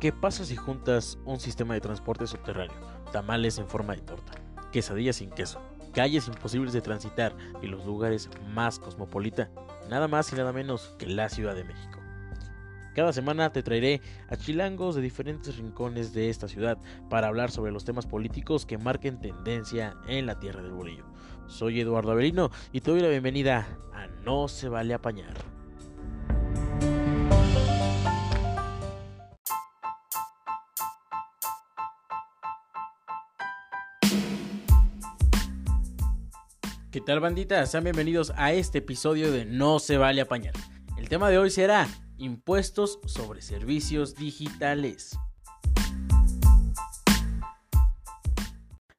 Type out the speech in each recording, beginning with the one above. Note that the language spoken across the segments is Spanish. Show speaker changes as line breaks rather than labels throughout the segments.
¿Qué pasa si juntas un sistema de transporte subterráneo, tamales en forma de torta, quesadillas sin queso, calles imposibles de transitar y los lugares más cosmopolita? Nada más y nada menos que la Ciudad de México. Cada semana te traeré a chilangos de diferentes rincones de esta ciudad para hablar sobre los temas políticos que marquen tendencia en la tierra del bolillo. Soy Eduardo Averino y te doy la bienvenida a No se vale apañar. ¿Qué tal bandita? Sean bienvenidos a este episodio de No se vale apañar. El tema de hoy será impuestos sobre servicios digitales.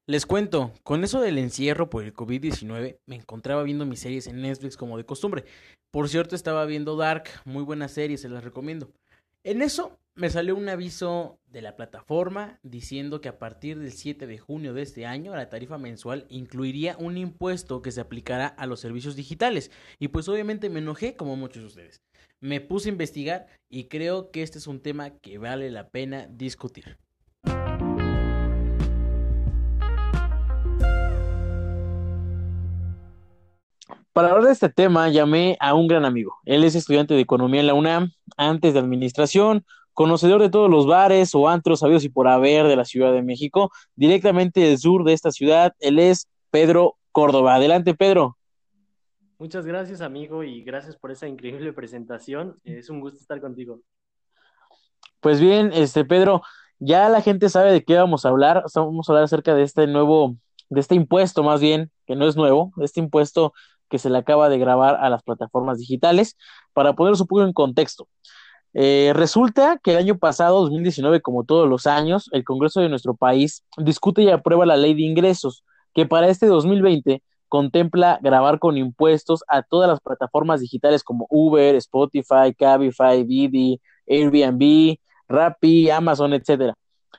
Les cuento, con eso del encierro por el COVID-19 me encontraba viendo mis series en Netflix como de costumbre. Por cierto, estaba viendo Dark, muy buena serie, se las recomiendo. En eso me salió un aviso de la plataforma diciendo que a partir del 7 de junio de este año la tarifa mensual incluiría un impuesto que se aplicará a los servicios digitales. Y pues obviamente me enojé como muchos de ustedes. Me puse a investigar y creo que este es un tema que vale la pena discutir. Para hablar de este tema llamé a un gran amigo. Él es estudiante de economía en la UNAM, antes de administración, conocedor de todos los bares o antros sabidos y por haber de la Ciudad de México, directamente del sur de esta ciudad. Él es Pedro Córdoba. Adelante, Pedro.
Muchas gracias, amigo, y gracias por esa increíble presentación. Es un gusto estar contigo.
Pues bien, este Pedro, ya la gente sabe de qué vamos a hablar. Vamos a hablar acerca de este nuevo, de este impuesto más bien, que no es nuevo, de este impuesto que se le acaba de grabar a las plataformas digitales, para poner un poco en contexto. Eh, resulta que el año pasado, 2019, como todos los años, el Congreso de nuestro país discute y aprueba la ley de ingresos, que para este 2020 contempla grabar con impuestos a todas las plataformas digitales como Uber, Spotify, Cabify, Didi, Airbnb, Rappi, Amazon, etcétera.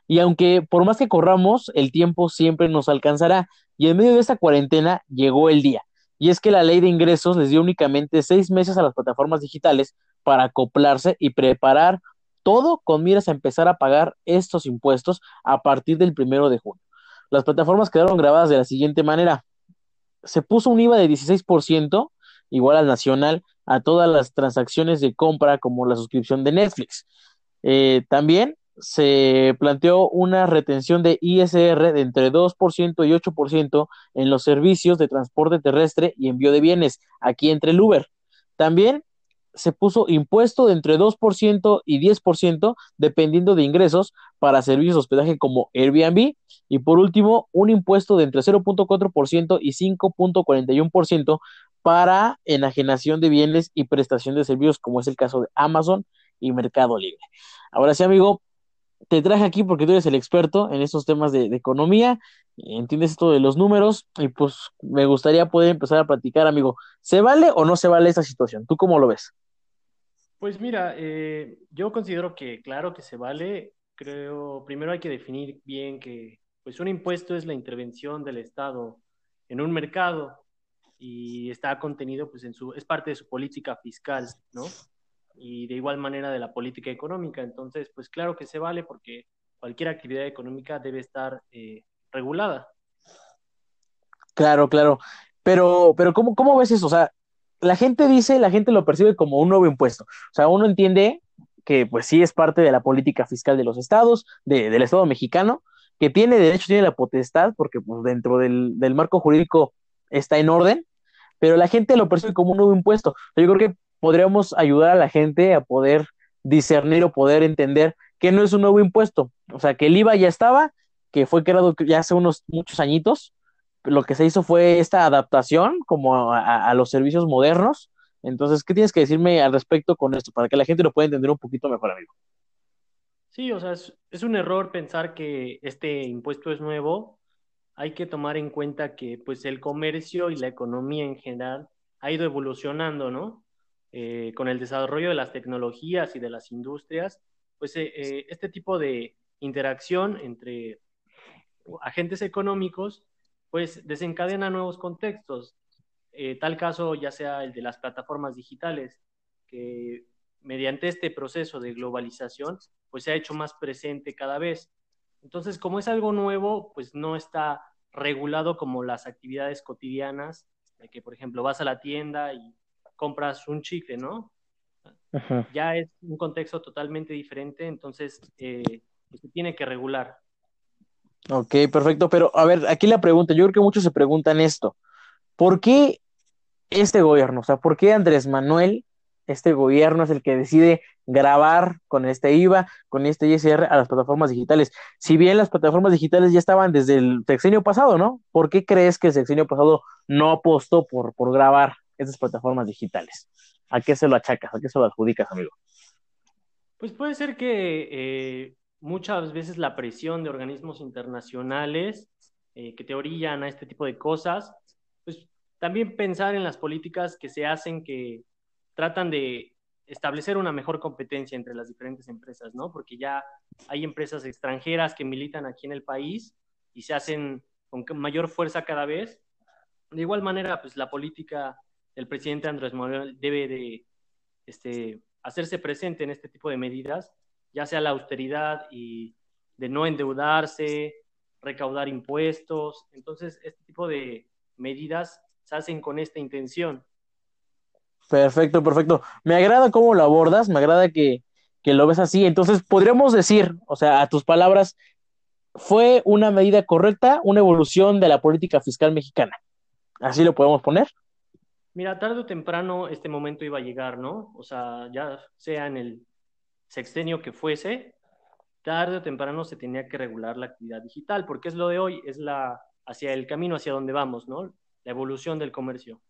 Y aunque por más que corramos, el tiempo siempre nos alcanzará. Y en medio de esta cuarentena llegó el día. Y es que la ley de ingresos les dio únicamente seis meses a las plataformas digitales para acoplarse y preparar todo con miras a empezar a pagar estos impuestos a partir del primero de junio. Las plataformas quedaron grabadas de la siguiente manera. Se puso un IVA de 16%, igual al nacional, a todas las transacciones de compra como la suscripción de Netflix. Eh, también se planteó una retención de ISR de entre 2% y 8% en los servicios de transporte terrestre y envío de bienes, aquí entre el Uber. También se puso impuesto de entre 2% y 10% dependiendo de ingresos para servicios de hospedaje como Airbnb y por último un impuesto de entre 0.4% y 5.41% para enajenación de bienes y prestación de servicios como es el caso de Amazon y Mercado Libre. Ahora sí, amigo, te traje aquí porque tú eres el experto en estos temas de, economía, entiendes esto de los números y pues me gustaría poder empezar a platicar, amigo. ¿Se vale o no se vale esta situación? ¿Tú cómo lo ves?
Pues mira, eh, yo considero que claro que se vale. Creo, primero hay que definir bien que pues un impuesto es la intervención del Estado en un mercado y está contenido pues en su, es parte de su política fiscal, ¿no? Y de igual manera de la política económica. Entonces, pues claro que se vale porque cualquier actividad económica debe estar eh, regulada.
Claro, claro. Pero, pero ¿cómo, ¿cómo ves eso? O sea, la gente dice, la gente lo percibe como un nuevo impuesto. O sea, uno entiende que pues sí es parte de la política fiscal de los estados, de, del Estado mexicano, que tiene derecho, tiene la potestad, porque pues, dentro del, del, marco jurídico está en orden, pero la gente lo percibe como un nuevo impuesto. Yo creo que podríamos ayudar a la gente a poder discernir o poder entender que no es un nuevo impuesto. O sea, que el IVA ya estaba, que fue creado ya hace unos muchos añitos, lo que se hizo fue esta adaptación como a, los servicios modernos. Entonces, ¿qué tienes que decirme al respecto con esto para que la gente lo pueda entender un poquito mejor, amigo?
Sí, o sea, es, un error pensar que este impuesto es nuevo. Hay que tomar en cuenta que pues el comercio y la economía en general ha ido evolucionando, ¿no? Eh, con el desarrollo de las tecnologías y de las industrias, pues eh, eh, este tipo de interacción entre agentes económicos pues desencadena nuevos contextos. Tal caso ya sea el de las plataformas digitales, que mediante este proceso de globalización, pues se ha hecho más presente cada vez. Entonces, como es algo nuevo, pues no está regulado como las actividades cotidianas, de que, por ejemplo, vas a la tienda y compras un chicle, ¿no? Ya es un contexto totalmente diferente, entonces eh, se tiene que regular.
Ok, perfecto, pero a ver, aquí la pregunta, yo creo que muchos se preguntan esto, ¿por qué este gobierno? O sea, ¿por qué Andrés Manuel, este gobierno es el que decide grabar con este IVA, con este ISR a las plataformas digitales? Si bien las plataformas digitales ya estaban desde el sexenio pasado, ¿no? ¿Por qué crees que el sexenio pasado no apostó por, por grabar esas plataformas digitales? ¿A qué se lo achacas? ¿A qué se lo adjudicas, amigo?
Pues puede ser que eh, muchas veces la presión de organismos internacionales eh, que te orillan a este tipo de cosas, pues también pensar en las políticas que se hacen que tratan de establecer una mejor competencia entre las diferentes empresas, ¿no? Porque ya hay empresas extranjeras que militan aquí en el país y se hacen con mayor fuerza cada vez. De igual manera, pues la política del presidente Andrés Manuel debe de este, hacerse presente en este tipo de medidas ya sea la austeridad y de no endeudarse, recaudar impuestos. Entonces, este tipo de medidas se hacen con esta intención.
Perfecto, perfecto. Me agrada cómo lo abordas, me agrada que, que lo ves así. Entonces, podríamos decir, o sea, a tus palabras, fue una medida correcta, una evolución de la política fiscal mexicana. ¿Así lo podemos poner?
Mira, tarde o temprano este momento iba a llegar, ¿no? O sea, ya sea en el sextenio que fuese, tarde o temprano se tenía que regular la actividad digital, porque es lo de hoy, es la hacia el camino hacia donde vamos, ¿no? La evolución del comercio.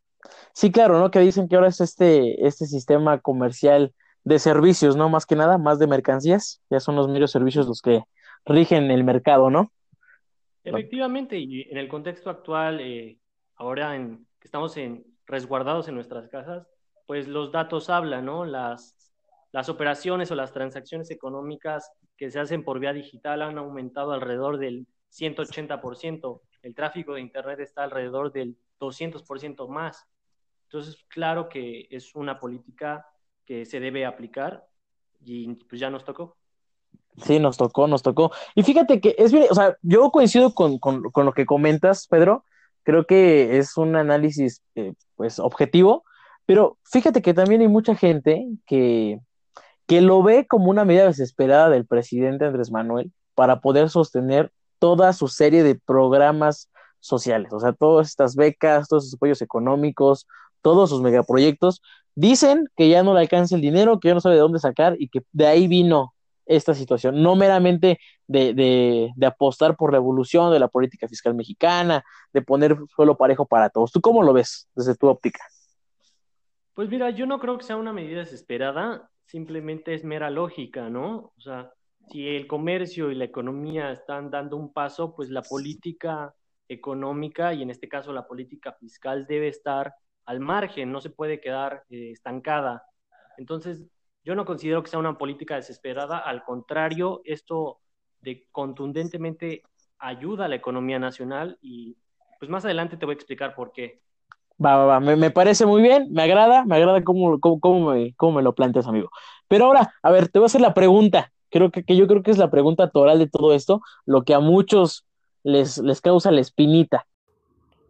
Sí, claro, ¿no? Que dicen que ahora es este, este sistema comercial de servicios, ¿no? Más que nada, más de mercancías, ya son los medios servicios los que rigen el mercado, ¿no?
Efectivamente, y en el contexto actual, eh, ahora en, que estamos en, resguardados en nuestras casas, pues los datos hablan, ¿no? Las, las operaciones o las transacciones económicas que se hacen por vía digital han aumentado alrededor del 180%. El tráfico de Internet está alrededor del 200% más. Entonces, claro que es una política que se debe aplicar y pues ya nos tocó.
Sí, nos tocó, nos tocó. Y fíjate que es o sea, yo coincido con, lo que comentas, Pedro. Creo que es un análisis, eh, pues, objetivo, pero fíjate que también hay mucha gente que, que lo ve como una medida desesperada del presidente Andrés Manuel para poder sostener toda su serie de programas sociales, o sea, todas estas becas, todos sus apoyos económicos, todos sus megaproyectos, dicen que ya no le alcanza el dinero, que ya no sabe de dónde sacar y que de ahí vino esta situación, no meramente de, de, apostar por la evolución de la política fiscal mexicana, de poner suelo parejo para todos. ¿Tú cómo lo ves desde tu óptica?
Pues mira, yo no creo que sea una medida desesperada simplemente es mera lógica, ¿no? O sea, si el comercio y la economía están dando un paso, pues la política económica y en este caso la política fiscal debe estar al margen, no se puede quedar eh, estancada. Entonces, yo no considero que sea una política desesperada, al contrario, esto de contundentemente ayuda a la economía nacional y pues más adelante te voy a explicar por qué.
Va, va, va, me, parece muy bien, me agrada, me agrada cómo, cómo, me, cómo me lo planteas, amigo. Pero ahora, a ver, te voy a hacer la pregunta, creo que, que yo creo que es la pregunta toral de todo esto, lo que a muchos les, les causa la espinita.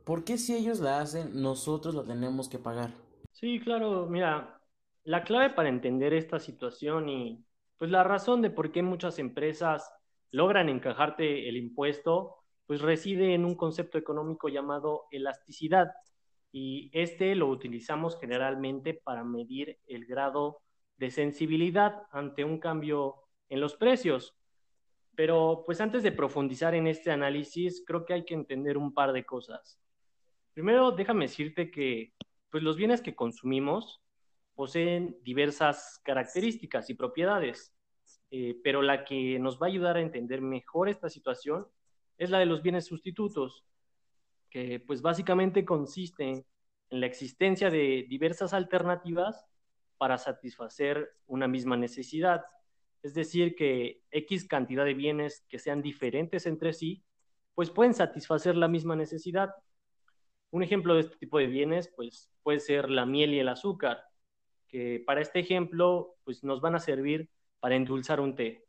¿Por qué si ellos la hacen, nosotros la tenemos que pagar?
Sí, claro, mira, la clave para entender esta situación y pues la razón de por qué muchas empresas logran encajarte el impuesto, pues reside en un concepto económico llamado elasticidad y este lo utilizamos generalmente para medir el grado de sensibilidad ante un cambio en los precios. Pero pues antes de profundizar en este análisis, creo que hay que entender un par de cosas. Primero, déjame decirte que pues los bienes que consumimos poseen diversas características y propiedades, eh, pero la que nos va a ayudar a entender mejor esta situación es la de los bienes sustitutos, que pues básicamente consiste en la existencia de diversas alternativas para satisfacer una misma necesidad. Es decir, que X cantidad de bienes que sean diferentes entre sí, pues pueden satisfacer la misma necesidad. Un ejemplo de este tipo de bienes, pues puede ser la miel y el azúcar, que para este ejemplo, pues nos van a servir para endulzar un té.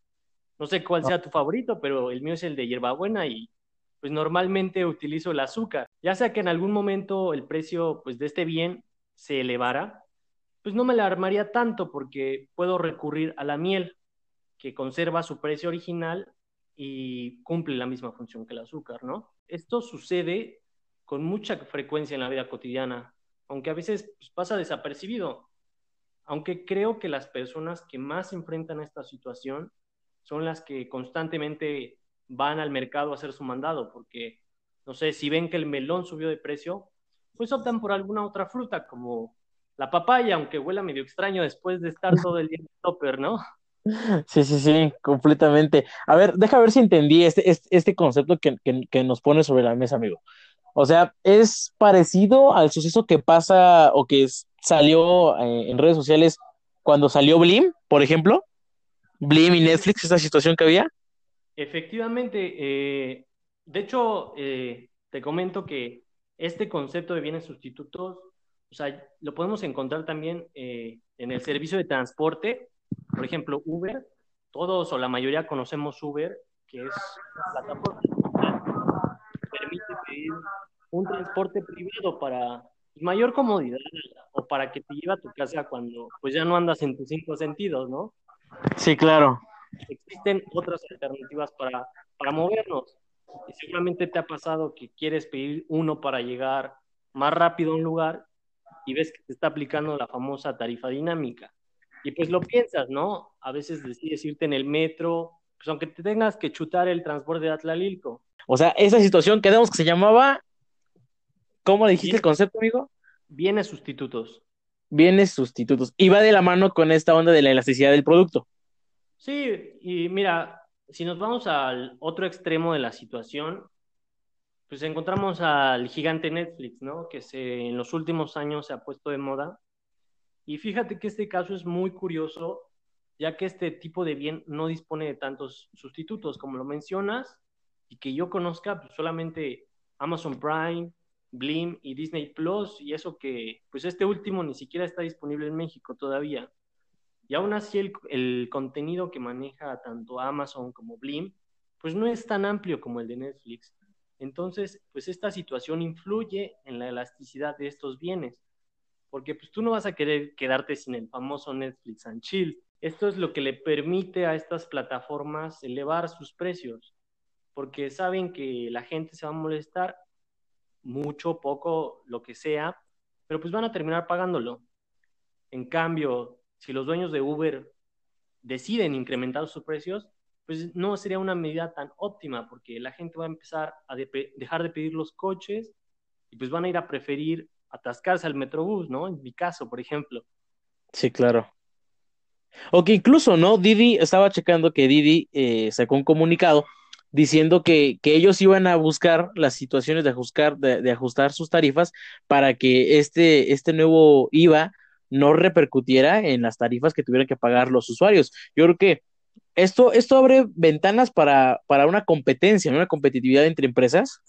No sé cuál sea tu favorito, pero el mío es el de hierbabuena y pues normalmente utilizo el azúcar. Ya sea que en algún momento el precio pues de este bien se elevara, pues no me la armaría tanto porque puedo recurrir a la miel, que conserva su precio original y cumple la misma función que el azúcar, ¿no? Esto sucede con mucha frecuencia en la vida cotidiana, aunque a veces pues, pasa desapercibido. Aunque creo que las personas que más enfrentan esta situación son las que constantemente van al mercado a hacer su mandado, porque, no sé, si ven que el melón subió de precio, pues optan por alguna otra fruta, como la papaya, aunque huela medio extraño después de estar todo el día en el topper, ¿no?
Sí, sí, sí, completamente. A ver, deja ver si entendí este, este, este concepto que, que, nos pone sobre la mesa, amigo. O sea, es parecido al suceso que pasa o que salió eh, en redes sociales cuando salió Blim, por ejemplo. Blim y Netflix, esa situación que había.
Efectivamente, eh, de hecho, eh, te comento que este concepto de bienes sustitutos, o sea, lo podemos encontrar también en el servicio de transporte por ejemplo, Uber, todos o la mayoría conocemos Uber, que es una plataforma que permite pedir un transporte privado para mayor comodidad para que te lleve a tu casa cuando pues ya no andas en tus cinco sentidos, ¿no?
Sí, claro.
Existen otras alternativas para, para movernos. Y seguramente te ha pasado que quieres pedir uno para llegar más rápido a un lugar y ves que te está aplicando la famosa tarifa dinámica. Y pues lo piensas, ¿no? A veces decides irte en el metro, pues aunque te tengas que chutar el transporte de Atlalilco.
O sea, esa situación quedamos que se llamaba, ¿cómo dijiste el concepto, amigo?
Bienes sustitutos.
Bienes sustitutos. Y va de la mano con esta onda de la elasticidad del producto.
Sí, y mira, si nos vamos al otro extremo de la situación, pues encontramos al gigante Netflix, ¿no? Que se, en los últimos años se ha puesto de moda y fíjate que este caso es muy curioso, ya que este tipo de bien no dispone de tantos sustitutos como lo mencionas, y que yo conozca pues, solamente Amazon Prime, Blim y Disney Plus, y eso que, pues este último ni siquiera está disponible en México todavía. Y aún así el, el contenido que maneja tanto Amazon como Blim, pues no es tan amplio como el de Netflix. Entonces, pues esta situación influye en la elasticidad de estos bienes porque pues tú no vas a querer quedarte sin el famoso Netflix and Chill. Esto es lo que le permite a estas plataformas elevar sus precios, porque saben que la gente se va a molestar mucho, poco, lo que sea, pero pues van a terminar pagándolo. En cambio, si los dueños de Uber deciden incrementar sus precios, pues no sería una medida tan óptima, porque la gente va a empezar a dejar de pedir los coches y pues van a ir a preferir atascarse al Metrobús, ¿no? En mi caso, por ejemplo.
Sí, claro. O que incluso, ¿no? Didi, estaba checando que Didi eh, sacó un comunicado diciendo que, ellos iban a buscar las situaciones de ajustar, de, ajustar sus tarifas para que este, este nuevo IVA no repercutiera en las tarifas que tuvieran que pagar los usuarios. Yo creo que esto, esto abre ventanas para, para una competencia, una competitividad entre empresas.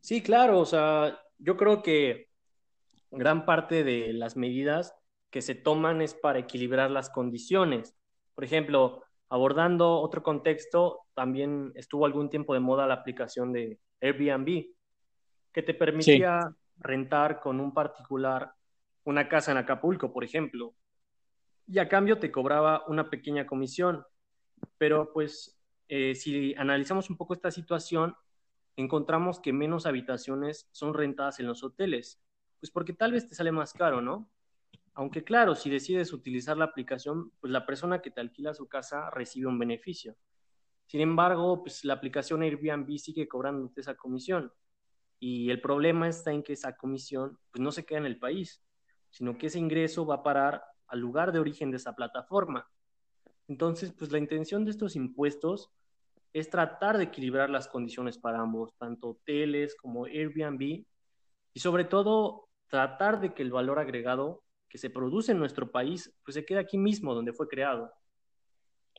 Sí, claro, o sea, yo creo que gran parte de las medidas que se toman es para equilibrar las condiciones. Por ejemplo, abordando otro contexto, también estuvo algún tiempo de moda la aplicación de Airbnb, que te permitía rentar con un particular una casa en Acapulco, por ejemplo, y a cambio te cobraba una pequeña comisión. Pero pues eh, si analizamos un poco esta situación, encontramos que menos habitaciones son rentadas en los hoteles pues porque tal vez te sale más caro, ¿no? Aunque claro, si decides utilizar la aplicación, pues la persona que te alquila su casa recibe un beneficio. Sin embargo, pues la aplicación Airbnb sigue cobrándote esa comisión. Y el problema está en que esa comisión pues no se queda en el país, sino que ese ingreso va a parar al lugar de origen de esa plataforma. Entonces, pues la intención de estos impuestos es tratar de equilibrar las condiciones para ambos, tanto hoteles como Airbnb, y sobre todo tratar de que el valor agregado que se produce en nuestro país, pues se quede aquí mismo donde fue creado.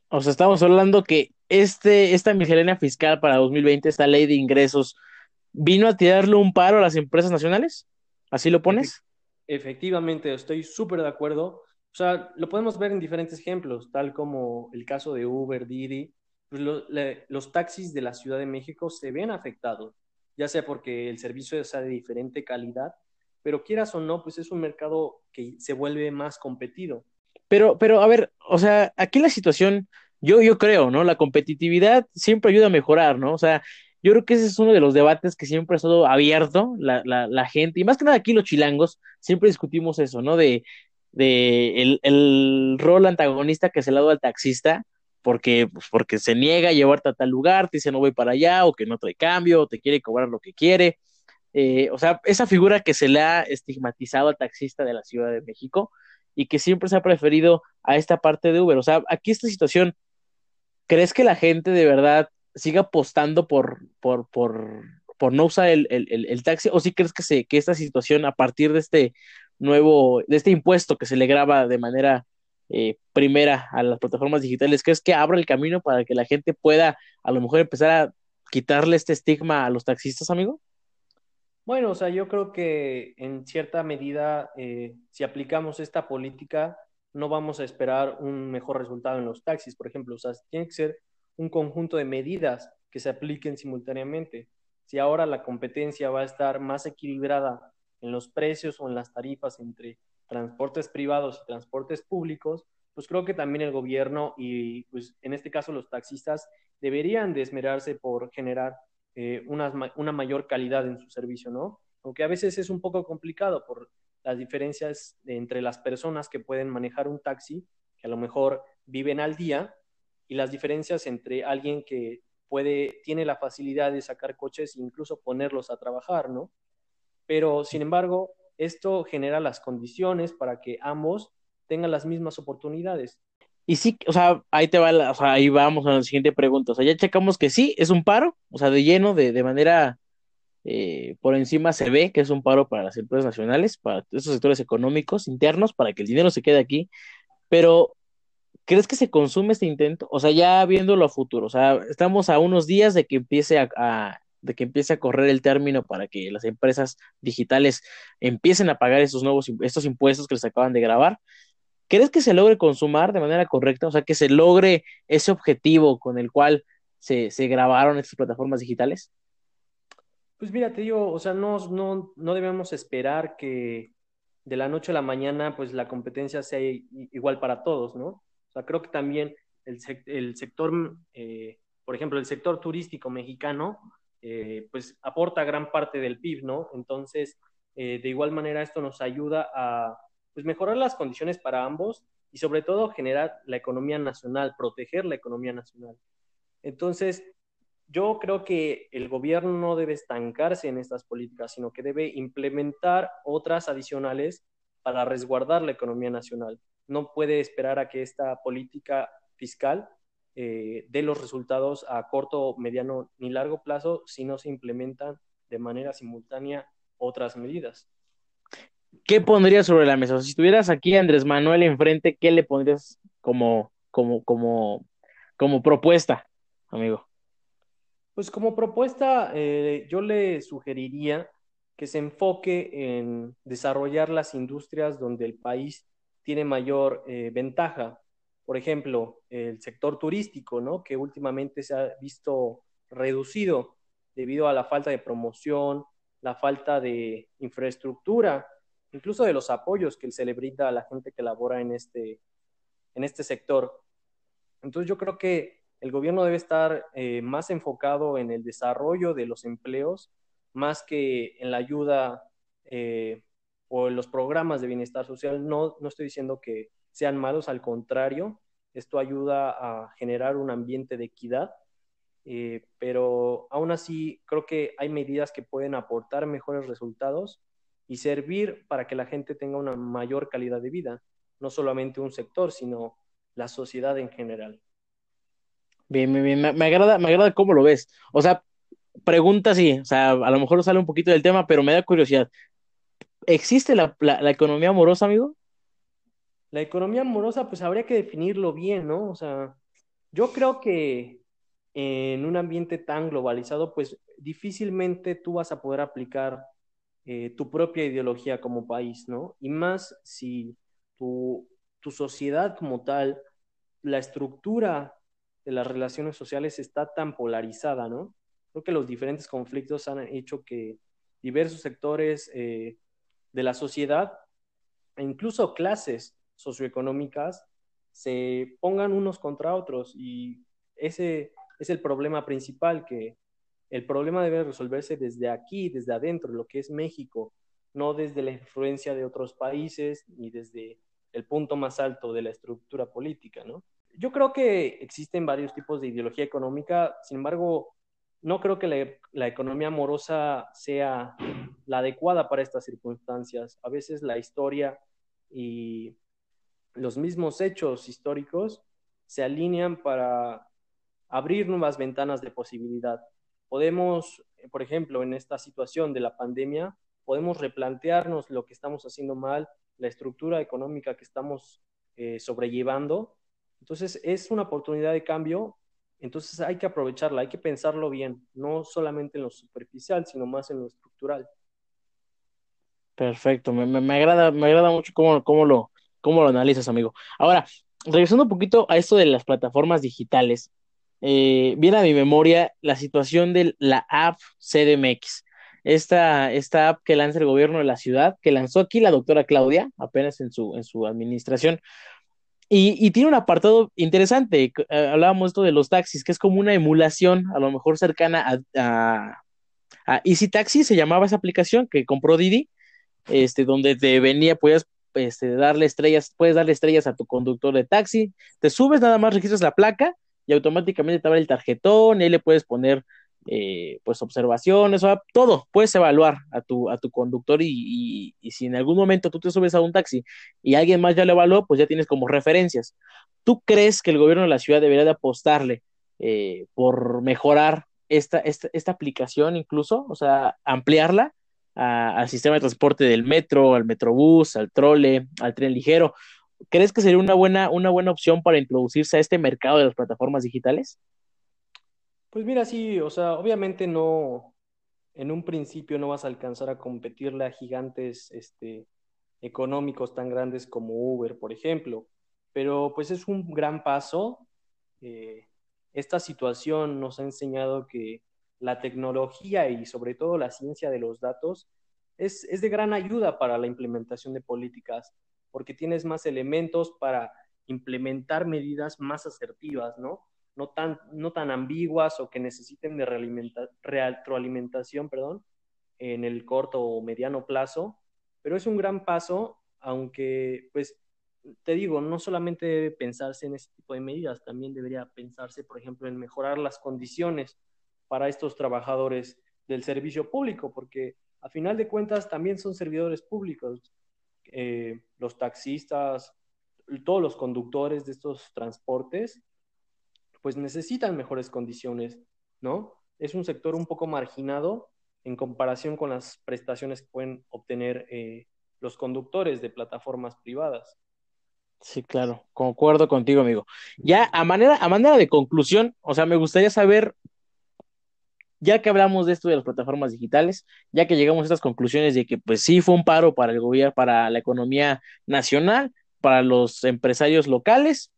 O sea, estamos hablando que este, esta miscelánea fiscal para 2020, esta ley de ingresos, vino a tirarle un paro a las empresas nacionales. ¿Así lo pones?
Efectivamente, estoy súper de acuerdo. O sea, lo podemos ver en diferentes ejemplos, tal como el caso de Uber, Didi. Pues los taxis de la Ciudad de México se ven afectados, ya sea porque el servicio es de diferente calidad, pero quieras o no, pues es un mercado que se vuelve más competido.
Pero, pero, a ver, o sea, aquí la situación, yo, yo creo, ¿no? La competitividad siempre ayuda a mejorar, ¿no? O sea, yo creo que ese es uno de los debates que siempre ha estado abierto la, la, la gente, y más que nada aquí los chilangos, siempre discutimos eso, ¿no? De, de el, el rol antagonista que se le ha dado al taxista, porque, pues, porque se niega a llevarte a tal lugar, te dice no voy para allá, o que no trae cambio, o te quiere cobrar lo que quiere. Eh, o sea, esa figura que se le ha estigmatizado al taxista de la Ciudad de México y que siempre se ha preferido a esta parte de Uber. O sea, aquí esta situación, ¿crees que la gente de verdad siga apostando por, por, por, no usar el, el, el, taxi? ¿O si sí crees que, se, que esta situación, a partir de este nuevo, de este impuesto que se le graba de manera eh, primera a las plataformas digitales, crees que abra el camino para que la gente pueda a lo mejor empezar a quitarle este estigma a los taxistas, amigo?
Bueno, o sea, yo creo que en cierta medida, eh, si aplicamos esta política, no vamos a esperar un mejor resultado en los taxis, por ejemplo. O sea, tiene que ser un conjunto de medidas que se apliquen simultáneamente. Si ahora la competencia va a estar más equilibrada en los precios o en las tarifas entre transportes privados y transportes públicos, pues creo que también el gobierno y, pues, en este caso los taxistas deberían de esmerarse por generar eh, una, una, mayor calidad en su servicio, ¿no? Aunque a veces es un poco complicado por las diferencias entre las personas que pueden manejar un taxi, que a lo mejor viven al día, y las diferencias entre alguien que puede, tiene la facilidad de sacar coches e incluso ponerlos a trabajar, ¿no? Pero, sin embargo, esto genera las condiciones para que ambos tengan las mismas oportunidades.
Y sí, o sea, ahí te va, o sea, ahí vamos a la siguiente pregunta. O sea, ya checamos que sí, es un paro, o sea, de lleno, de, de manera eh, por encima se ve que es un paro para las empresas nacionales, para estos sectores económicos internos, para que el dinero se quede aquí. Pero, ¿crees que se consume este intento? O sea, ya viéndolo a futuro, o sea, estamos a unos días de que empiece a, a de que empiece a correr el término para que las empresas digitales empiecen a pagar estos nuevos estos impuestos que les acaban de grabar. ¿Crees que se logre consumar de manera correcta? O sea, que se logre ese objetivo con el cual se, grabaron estas plataformas digitales.
Pues mira, te digo, o sea, no, no, no debemos esperar que de la noche a la mañana, pues la competencia sea igual para todos, ¿no? O sea, creo que también el, el sector, eh, por ejemplo, el sector turístico mexicano, eh, pues aporta gran parte del PIB, ¿no? Entonces, eh, de igual manera, esto nos ayuda a pues mejorar las condiciones para ambos y sobre todo generar la economía nacional, proteger la economía nacional. Entonces, yo creo que el gobierno no debe estancarse en estas políticas, sino que debe implementar otras adicionales para resguardar la economía nacional. No puede esperar a que esta política fiscal eh, dé los resultados a corto, mediano ni largo plazo si no se implementan de manera simultánea otras medidas.
¿Qué pondrías sobre la mesa? si estuvieras aquí Andrés Manuel enfrente, ¿qué le pondrías como, como, como, como propuesta, amigo?
Pues como propuesta, eh, yo le sugeriría que se enfoque en desarrollar las industrias donde el país tiene mayor eh, ventaja. Por ejemplo, el sector turístico, ¿no? Que últimamente se ha visto reducido debido a la falta de promoción, la falta de infraestructura incluso de los apoyos que se le a la gente que labora en este, en este sector. Entonces yo creo que el gobierno debe estar eh, más enfocado en el desarrollo de los empleos, más que en la ayuda eh, o en los programas de bienestar social. No, no estoy diciendo que sean malos, al contrario, esto ayuda a generar un ambiente de equidad, eh, pero aún así creo que hay medidas que pueden aportar mejores resultados y servir para que la gente tenga una mayor calidad de vida, no solamente un sector, sino la sociedad en general.
Bien, bien, bien. Me, agrada, me agrada cómo lo ves. O sea, pregunta sí, o sea, a lo mejor sale un poquito del tema, pero me da curiosidad. ¿Existe la, la, economía amorosa, amigo?
La economía amorosa, pues habría que definirlo bien, ¿no? O sea, yo creo que en un ambiente tan globalizado, pues difícilmente tú vas a poder aplicar eh, tu propia ideología como país, ¿no? Y más si tu, tu sociedad como tal, la estructura de las relaciones sociales está tan polarizada, ¿no? Creo que los diferentes conflictos han hecho que diversos sectores eh, de la sociedad e incluso clases socioeconómicas se pongan unos contra otros y ese es el problema principal, que el problema debe resolverse desde aquí, desde adentro, lo que es México, no desde la influencia de otros países ni desde el punto más alto de la estructura política, ¿no? Yo creo que existen varios tipos de ideología económica, sin embargo, no creo que la, la, economía amorosa sea la adecuada para estas circunstancias. A veces la historia y los mismos hechos históricos se alinean para abrir nuevas ventanas de posibilidad. Podemos, por ejemplo, en esta situación de la pandemia, podemos replantearnos lo que estamos haciendo mal, la estructura económica que estamos eh, sobrellevando. Entonces, es una oportunidad de cambio, entonces hay que aprovecharla, hay que pensarlo bien, no solamente en lo superficial, sino más en lo estructural.
Perfecto, me, me, me agrada, me agrada mucho cómo, cómo, lo, cómo lo analizas, amigo. Ahora, regresando un poquito a esto de las plataformas digitales, eh, viene a mi memoria la situación de la app CDMX, esta, esta app que lanza el gobierno de la ciudad, que lanzó aquí la doctora Claudia, apenas en su, en su administración, y, y tiene un apartado interesante, eh, hablábamos esto de los taxis, que es como una emulación, a lo mejor cercana a, Easy Taxi, se llamaba esa aplicación que compró Didi, este, donde te venía, puedes este, darle estrellas, puedes darle estrellas a tu conductor de taxi, te subes, nada más registras la placa y automáticamente te abre el tarjetón y ahí le puedes poner eh, pues observaciones, o sea, todo, puedes evaluar a tu, a tu conductor y, si en algún momento tú te subes a un taxi y alguien más ya lo evaluó, pues ya tienes como referencias. ¿Tú crees que el gobierno de la ciudad debería de apostarle eh, por mejorar esta, esta, esta, aplicación incluso, o sea, ampliarla al sistema de transporte del metro, al metrobús, al trole, al tren ligero? ¿Crees que sería una buena, una buena opción para introducirse a este mercado de las plataformas digitales?
Pues mira, sí, o sea, obviamente no, en un principio no vas a alcanzar a competirle a gigantes este, económicos tan grandes como Uber, por ejemplo, pero pues es un gran paso. Eh, esta situación nos ha enseñado que la tecnología y sobre todo la ciencia de los datos es, es de gran ayuda para la implementación de políticas porque tienes más elementos para implementar medidas más asertivas, ¿no? No tan, no tan ambiguas o que necesiten de retroalimentación, perdón, en el corto o mediano plazo, pero es un gran paso, aunque, pues, te digo, no solamente debe pensarse en ese tipo de medidas, también debería pensarse, por ejemplo, en mejorar las condiciones para estos trabajadores del servicio público, porque a final de cuentas también son servidores públicos eh, los taxistas, todos los conductores de estos transportes, pues necesitan mejores condiciones, ¿no? Es un sector un poco marginado en comparación con las prestaciones que pueden obtener eh, los conductores de plataformas privadas.
Sí, claro, concuerdo contigo, amigo. Ya a manera, a manera de conclusión, o sea, me gustaría saber ya que hablamos de esto de las plataformas digitales, ya que llegamos a estas conclusiones de que pues sí fue un paro para el gobierno, para la economía nacional, para los empresarios locales,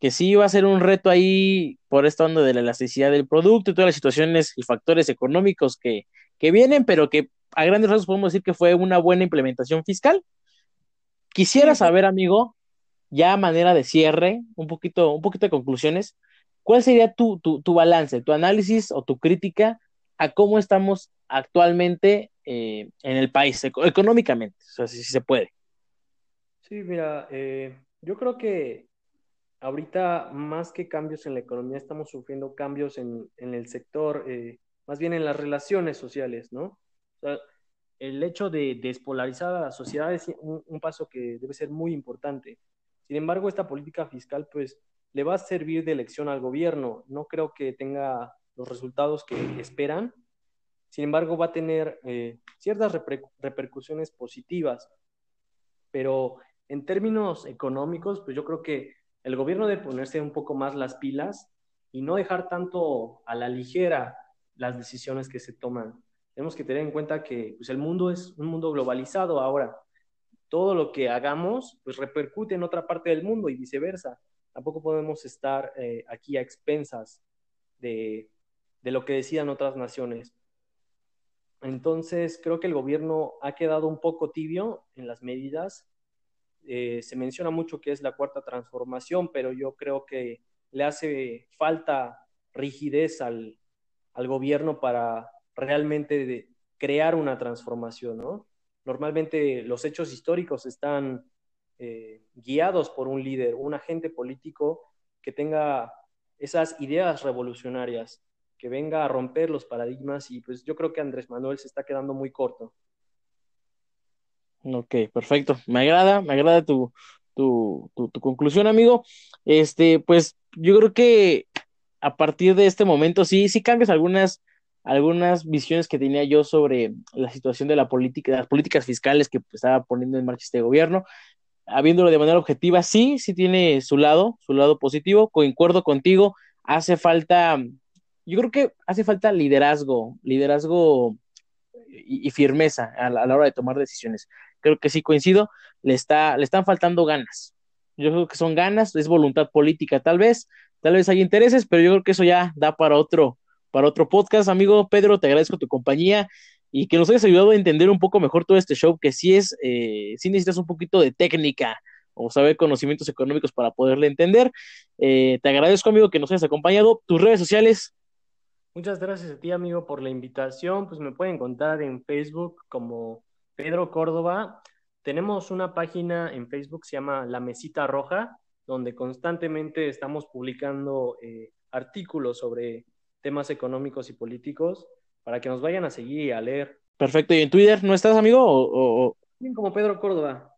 que sí iba a ser un reto ahí por esta onda de la elasticidad del producto y todas las situaciones y factores económicos que, que vienen, pero que a grandes rasgos podemos decir que fue una buena implementación fiscal. Quisiera saber, amigo, ya a manera de cierre, un poquito, un poquito de conclusiones, ¿Cuál sería tu, tu, tu, balance, tu análisis o tu crítica a cómo estamos actualmente eh, en el país, económicamente, o sea, si, si se puede?
Sí, mira, eh, yo creo que ahorita más que cambios en la economía, estamos sufriendo cambios en, en el sector, eh, más bien en las relaciones sociales, ¿no? O sea, el hecho de despolarizar a la sociedad es un, un paso que debe ser muy importante. Sin embargo, esta política fiscal, pues, le va a servir de lección al gobierno. No creo que tenga los resultados que esperan. Sin embargo, va a tener eh, ciertas reper repercusiones positivas. Pero en términos económicos, pues yo creo que el gobierno debe ponerse un poco más las pilas y no dejar tanto a la ligera las decisiones que se toman. tenemos que tener en cuenta que pues, el mundo es un mundo globalizado ahora. Todo lo que hagamos pues repercute en otra parte del mundo y viceversa. Tampoco podemos estar eh, aquí a expensas de, de lo que decidan otras naciones. Entonces, creo que el gobierno ha quedado un poco tibio en las medidas. Eh, se menciona mucho que es la cuarta transformación, pero yo creo que le hace falta rigidez al, al gobierno para realmente crear una transformación, ¿no? Normalmente los hechos históricos están eh, guiados por un líder, un agente político que tenga esas ideas revolucionarias, que venga a romper los paradigmas y pues yo creo que Andrés Manuel se está quedando muy corto.
Ok, perfecto. Me agrada, me agrada tu, tu, tu, tu conclusión, amigo. Este, pues yo creo que a partir de este momento sí, sí cambias algunas, algunas visiones que tenía yo sobre la situación de la política, las políticas fiscales que estaba poniendo en marcha este gobierno. Habiéndolo de manera objetiva, sí, sí tiene su lado, su lado positivo. Concuerdo contigo, hace falta, yo creo que hace falta liderazgo, liderazgo y, firmeza a la, a la, hora de tomar decisiones. Creo que sí coincido, le, está, le están faltando ganas. Yo creo que son ganas, es voluntad política tal vez, tal vez hay intereses, pero yo creo que eso ya da para otro, para otro podcast. Amigo Pedro, te agradezco tu compañía y que nos hayas ayudado a entender un poco mejor todo este show, que sí es, eh, sí necesitas un poquito de técnica o saber conocimientos económicos para poderle entender. Eh, te agradezco, amigo, que nos hayas acompañado. Tus redes sociales.
Muchas gracias a ti, amigo, por la invitación. Pues me pueden encontrar en Facebook como Pedro Córdoba. Tenemos una página en Facebook, se llama La Mesita Roja donde constantemente estamos publicando eh, artículos sobre temas económicos y políticos para que nos vayan a seguir y a leer.
Perfecto. ¿Y en Twitter no estás, amigo? O, o...
Bien, como Pedro Córdoba.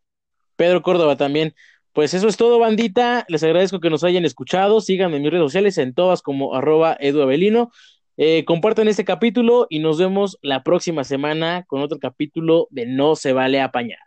Pedro Córdoba también. Pues eso es todo, bandita. Les agradezco que nos hayan escuchado. Síganme en mis redes sociales, en todas como arroba eduavelino. Eh, compartan este capítulo y nos vemos la próxima semana con otro capítulo de No se vale apañar.